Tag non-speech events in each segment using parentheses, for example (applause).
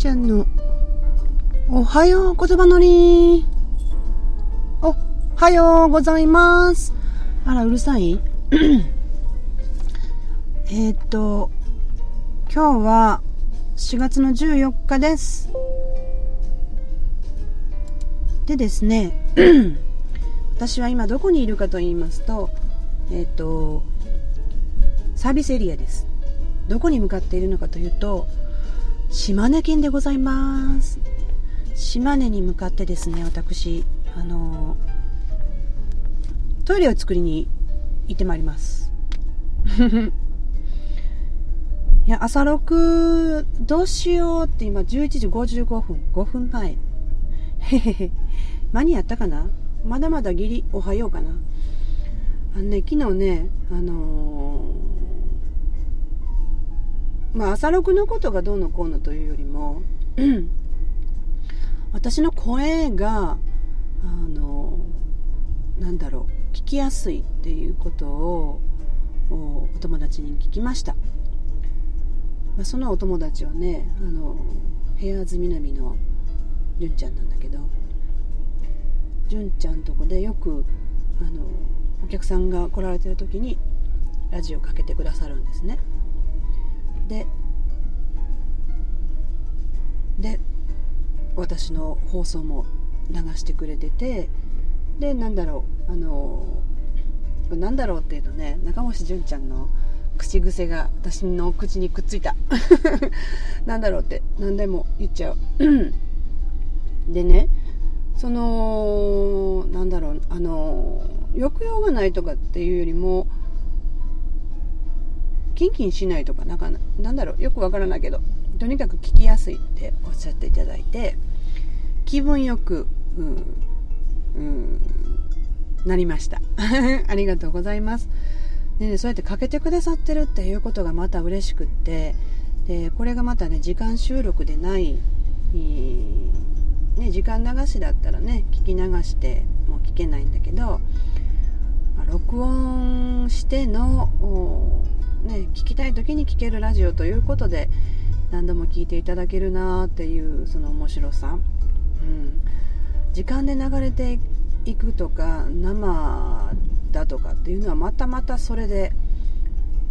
ちゃんのおはよう言葉のり。おはようございます。あらうるさい？(coughs) えっと今日は4月の14日です。でですね (coughs) 私は今どこにいるかと言いますとえっとサービスエリアです。どこに向かっているのかというと島根県でございます。島根に向かってですね私あのトイレを作りに行ってまいります。(laughs) いや朝6どうしようって今11時55分5分前。間に合ったかな？まだまだギリおはようかな。あのね昨日ねあのー、まあ朝6のことがどうのこうのというよりも、私の声があのなんだろう聞きやすいっていうことをお友達に聞きました、まあ、そのお友達はねあのヘアーズ南の純ちゃんなんだけど純ちゃんとこでよくあのお客さんが来られてる時にラジオかけてくださるんですね。で私の放送も流してくれててでなんだろうあのなんだろうっていうとね中越純ちゃんの口癖が私の口にくっついた。(laughs) なんだろうって何でも言っちゃう。(clears throat) でねそのなんだろうあの抑揚がないとかっていうよりもキンキンしないとかなんかなんだろうよくわからないけどとにかく聞きやすいっておっしゃっていただいて気分よく、うん、うん、なりました。(laughs) ありがとうございます。でね、そうやってかけてくださってるっていうことがまた嬉しくってでこれがまたね時間収録でない、ね、時間流しだったらね聞き流しても聞けないんだけど、録音しての、ね、聞きたい時に聞けるラジオということで何度も聞いていただけるなっていうその面白さ、うん、時間で流れていくとか生だとかっていうのはまたまたそれで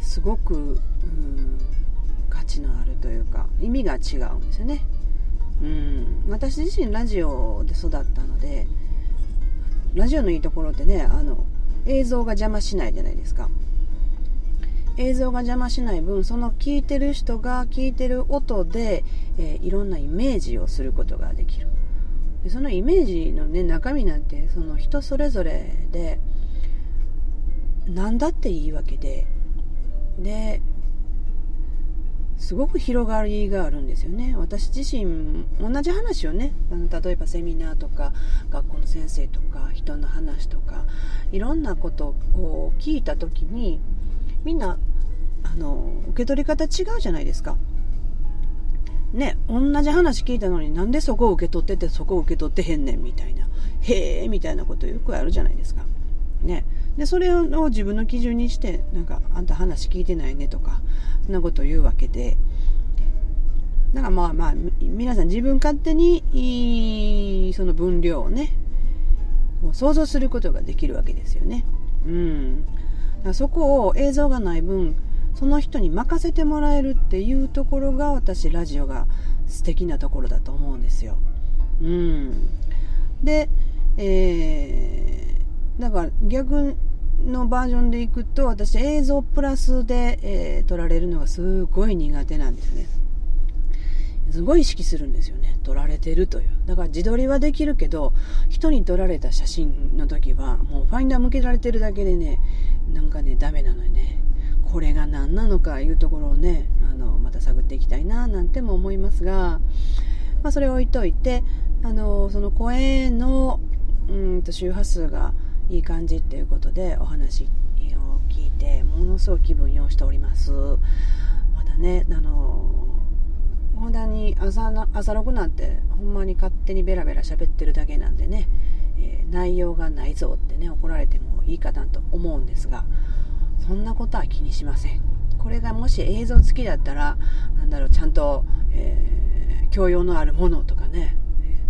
すごく、うん、価値のあるというか意味が違うんですよね、うん、私自身ラジオで育ったのでラジオのいいところってねあの映像が邪魔しないじゃないですか。映像が邪魔しない分その聞いてる人が聞いてる音で、えー、いろんなイメージをすることができる。でそのイメージの、ね、中身なんてその人それぞれで何だっていいわけでですごく広がりがあるんですよね。私自身同じ話をねあの例えばセミナーとか学校の先生とか人の話とかいろんなことを聞いた時にみんなあの受け取り方違うじゃないですか。ね、同じ話聞いたのになんでそこを受け取っててそこを受け取ってへんねんみたいな、へえみたいなことよくあるじゃないですか。ね。で、それを自分の基準にして、なんか、あんた話聞いてないねとか、そんなことを言うわけで、だからまあまあ、皆さん自分勝手に、その分量をね、想像することができるわけですよね。うん。そこを映像がない分その人に任せてもらえるっていうところが私ラジオが素敵なところだと思うんですよ。うん、で、えー、だから逆のバージョンでいくと私映像プラスで、えー、撮られるのがすごい苦手なんですね。すごい意識するんですよね。撮られてるという。だから自撮りはできるけど、人に撮られた写真の時は、もうファインダー向けられてるだけでね、なんかね、ダメなのよね。これが何なのかいうところをね、あの、また探っていきたいな、なんても思いますが、まあ、それを置いといて、あの、その声の、うんと周波数がいい感じっていうことでお話を聞いて、ものすごい気分用しております。またね、あの、本当に朝な朝6なんてほんまに勝手にベラベラ喋ってるだけなんでね、えー、内容がないぞってね怒られてもいいかなと思うんですがそんなことは気にしません。これがもし映像付きだったらなんだろうちゃんと、えー教養のあるものとかね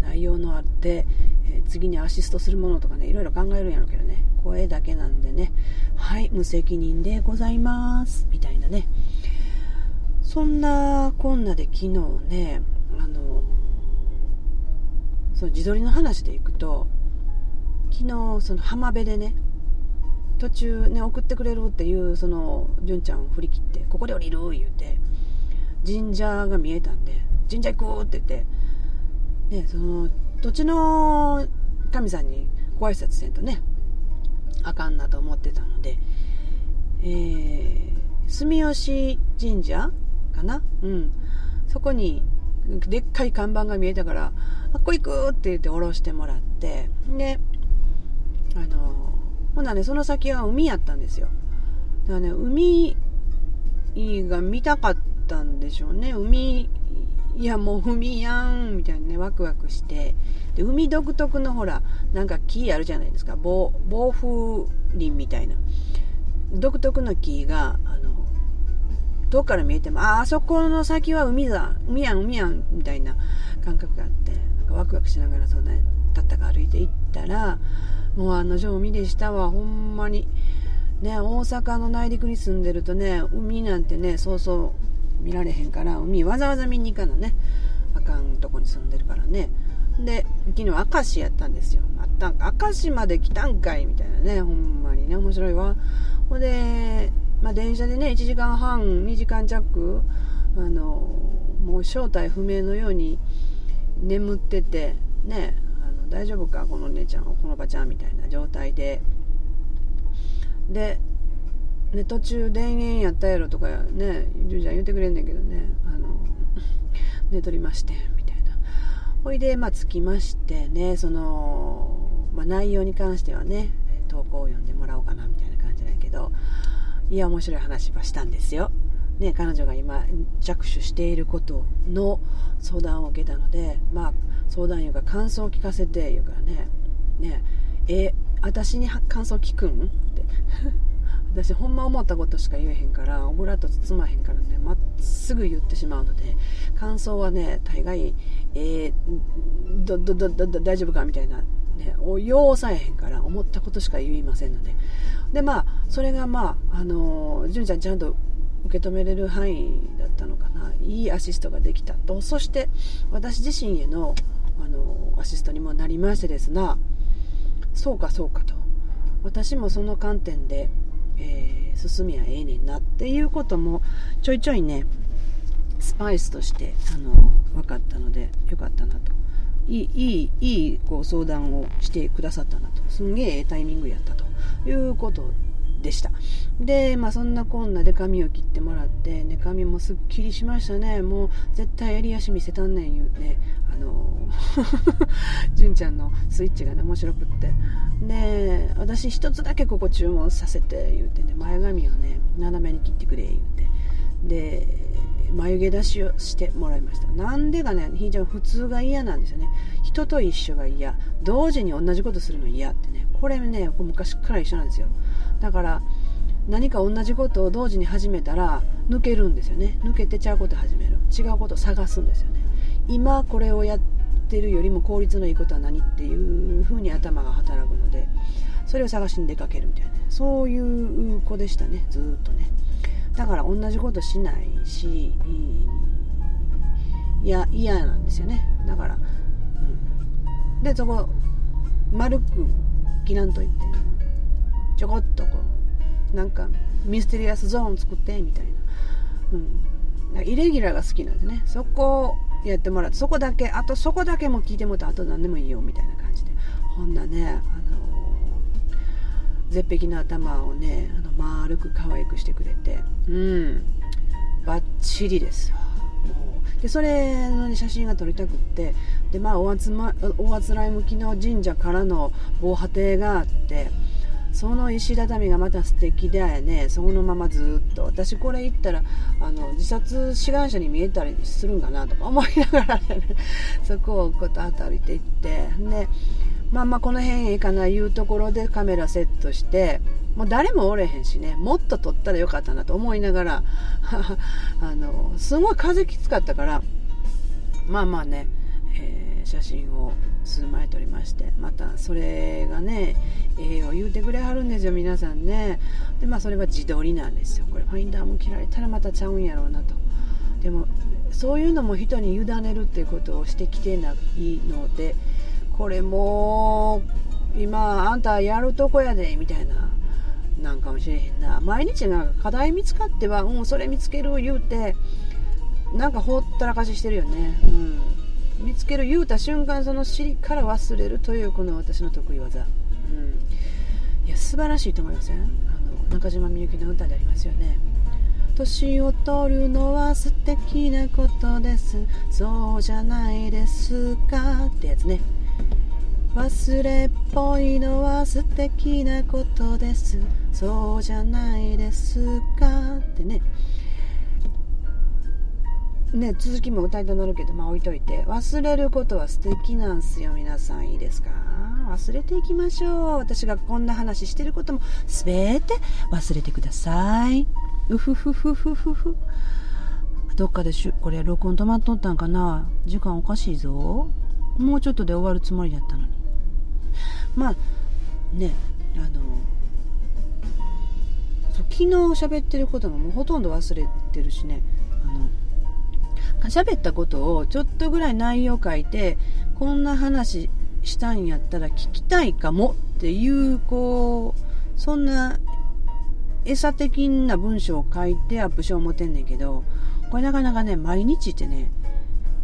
内容のあって、え次にアシストするものとかねいろいろ考えるんやろうけどね声だけなんでねはい無責任でございますみたいなねそんなこんなで昨日ねあのその自撮りの話でいくと昨日その浜辺でね途中ね送ってくれるっていうその純ちゃんを振り切ってここで降りる言うて神社が見えたんで神社行こうって言ってねその土地の神さんにご挨拶せんとねあかんなと思ってたので、えー、住吉神社かな。うん。そこにでっかい看板が見えたから「あっこ行く!」って言って降ろしてもらってであのほなねその先は海やったんですよ。だからね海が見たかったんでしょうね。海いやもう海やんみたいなねワクワクして。で海独特のほらなんか木あるじゃないですか。暴風林みたいな。独特の木があのどっから見えてもああそこの先は海だ。海やん海やんみたいな感覚があってなんかワクワクしながらそうねたったか歩いていったらもうあの定海でしたわほんまに。ね大阪の内陸に住んでるとね海なんてねそうそう見られへんから海わざわざ見に行かなね。あかんとこに住んでるからね。で昨日明石やったんですよ。あったんか明石まで来たんかいみたいなねほんまにね面白いわ。ほんで、まあ、電車でね1時間半2時間弱あのもう正体不明のように眠っててねあの大丈夫かこの姉ちゃんこのおばちゃんみたいな状態で。で、ね、途中田園やったやろとかねじゅうちゃん言ってくれんねんけどねあの (laughs) 寝取りましてみたいな。ほいでまあ着きましてねその、まあ、内容に関してはね投稿を読んでもらおうかなみたいな感じだけどいや面白い話はしたんですよ。ね、彼女が今着手していることの相談を受けたので、まあ、相談員が感想を聞かせて言うからね、ねえ、私に感想聞くんって。(laughs) 私ほんま思ったことしか言えへんからオブラート包まへんからねまっすぐ言ってしまうので感想はね大概えー、どどどど大丈夫かみたいなねおようさえへんから思ったことしか言いませんので。でまあそれがまああの純ちゃんちゃんと受け止めれる範囲だったのかな。いいアシストができたと。そして私自身へのあのアシストにもなりましてですな。そうかそうかと。私もその観点で、えー、進みはええねんなっていうこともちょいちょいねスパイスとしてあの分かったのでよかったなと。いいいいいいこう相談をしてくださったなとすんげえタイミングやったということでした。で、まあそんなこんなで髪を切ってもらって、ね、髪もすっきりしましたね。もう絶対襟足見せたんねん言うね、あの (laughs) 純ちゃんのスイッチがね、面白くって。で、私一つだけここ注文させて言うてね、前髪をね、斜めに切ってくれ言うて。で、眉毛出しをしてもらいました。なんでかね、非常に普通が嫌なんですよね。人と一緒が嫌。同時に同じことするの嫌ってね。これね、昔から一緒なんですよ。だから何か同じことを同時に始めたら抜けるんですよね抜けてちゃうこと始める違うことを探すんですよね今これをやってるよりも効率のいいことは何っていうふうに頭が働くのでそれを探しに出かけるみたいなそういう子でしたねずっとねだから同じことしないしいや嫌なんですよね。だから、うん、でそこ丸く切らんといてちょこっとこうなんかミステリアスゾーン作ってみたいな、うん、イレギュラーが好きなんですね。そこをやってもらってそこだけあとそこだけも聞いてもらったあと何でもいいよみたいな感じで。ほんなねあの絶壁の頭をねあの丸く可愛くしてくれて。うん。バッチリですわ。でそれの、ね、写真が撮りたくって。でまあおあつ、ま、おあつらい向きの神社からの防波堤があってその石畳がまた素敵でね。そのままずっと。私これ行ったらあの自殺志願者に見えたりするんかなとか思いながらねそこをこうた歩いていって。でまあまあこの辺へ行かないいうところでカメラセットしてもう誰もおれへんしねもっと撮ったらよかったなと思いながら (laughs) あのすごい風きつかったからまあまあね、えー、写真を数枚撮りましてまたそれがねええー、を言うてくれはるんですよ皆さんね。でまあそれは自撮りなんですよ。これファインダーも切られたらまたちゃうんやろうなと。でもそういうのも人に委ねるっていうことをしてきてないのでこれも今あんたやるとこやでみたいななんかもしれへんな。毎日なんか課題見つかってはうんそれ見つける言うてなんかほったらかししてるよね。うん。見つける言うた瞬間その尻から忘れるというこの私の得意技。うん。いや素晴らしいと思いません？あの中島みゆきの歌でありますよね。年を取るのは素敵なことです。そうじゃないですか。ってやつね。忘れっぽいのは素敵なことです。そうじゃないですか。ってね。ね続きも歌いたなるけどまあ置いといて。忘れることは素敵なんすよ。皆さんいいですか？忘れていきましょう。私がこんな話してることも。全て忘れてください。うふふふふふふ。どっかでしゅこれ録音止まっとったんかな？時間おかしいぞ。もうちょっとで終わるつもりだったのに。まあねあのそう昨日喋ってることももうほとんど忘れてるしね。あの喋ったことをちょっとぐらい内容書いてこんな話したんやったら聞きたいかもっていうこうそんな餌的な文章を書いてアップしよう思てんねんけど、これなかなかね、毎日ってね、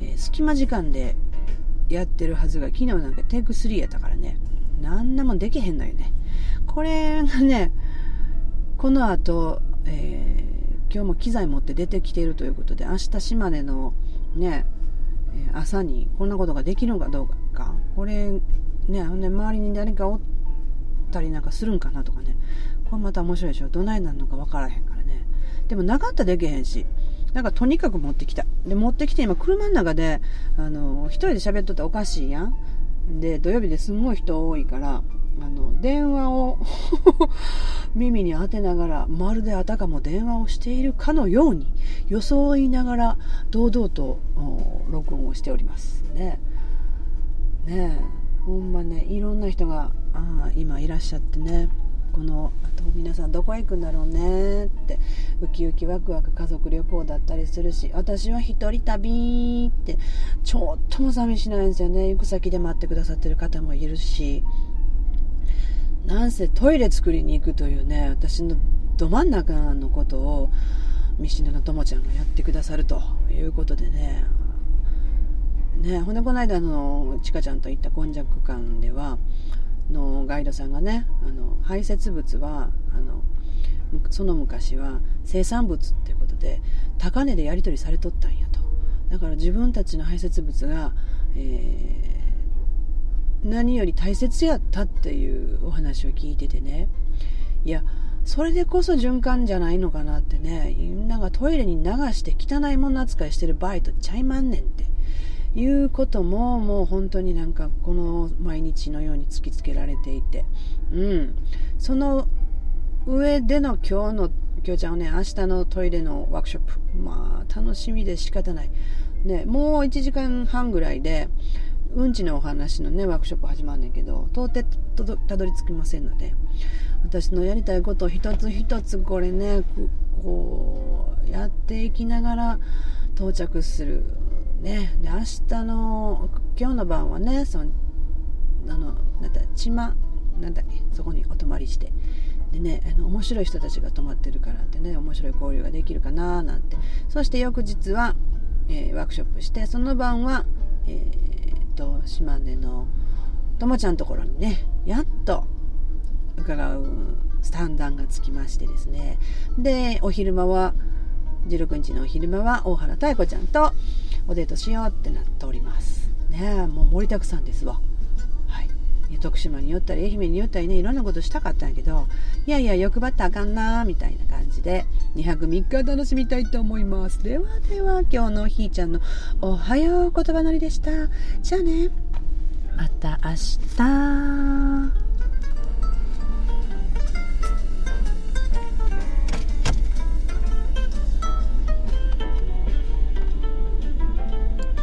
えー、隙間時間でやってるはずが、昨日なんかテイク3やったからね、なんなもできへんのよね。これがね、この後、えー、今日も機材持って出てきているということで、明日島根のね、朝にこんなことができるのかどうか、これ、ね、あのね、周りに誰かおったりなんかするんかなとかね、これまた面白いでしょ。どないなんのか分からへんからね。でもなかったらできへんし。なんかとにかく持ってきた。で持ってきて今車の中であの一人で喋っとったらおかしいやん。で土曜日ですんごい人多いからあの電話を (laughs) 耳に当てながらまるであたかも電話をしているかのように装いながら堂々と録音をしております。ね。ねほんまねいろんな人があ今いらっしゃってね。このあと皆さんどこへ行くんだろうねってウキウキワクワク家族旅行だったりするし私は一人旅ってちょっとも寂しないんですよね。行く先で待ってくださってる方もいるし。なんせトイレ作りに行くというね私のど真ん中のことを三品のともちゃんがやってくださるということでね。ねほんでこの間のちかちゃんと行った今昔館ではのガイドさんがねあの排泄物はあのその昔は生産物っていうことで高値でやり取りされとったんやと。だから自分たちの排泄物が、えー、何より大切やったっていうお話を聞いててね。いやそれでこそ循環じゃないのかなってね。みんながトイレに流して汚いもの扱いしてる場合とちゃいまんねんって。いうことももう本当になんかこの毎日のように突きつけられていて、うん、その上での今日の今日ちゃんはね。明日のトイレのワークショップ。まあ楽しみで仕方ない、ね、もう1時間半ぐらいでうんちのお話のねワークショップ始まんねんけど到底たどり着きませんので私のやりたいことを一つ一つこれねこうやっていきながら到着するね、で明日の今日の晩はねそのあのなんだ千葉なんだそこにお泊まりして。でねあの面白い人たちが泊まってるからってね面白い交流ができるかななんて。そして翌日は、えー、ワークショップしてその晩は、えー、と島根のともちゃんのところにねやっと伺うスタンダンがつきましてですね。でお昼間は16日のお昼間は大原妙子ちゃんとおデートしようってなっております。ねもう盛りだくさんですわ。はい。徳島に寄ったり愛媛に寄ったりねいろんなことしたかったんやけどいやいや欲張ったらあかんなみたいな感じで2泊3日楽しみたいと思います。ではでは今日のひーちゃんのおはよう言葉のりでした。じゃあね。また明日。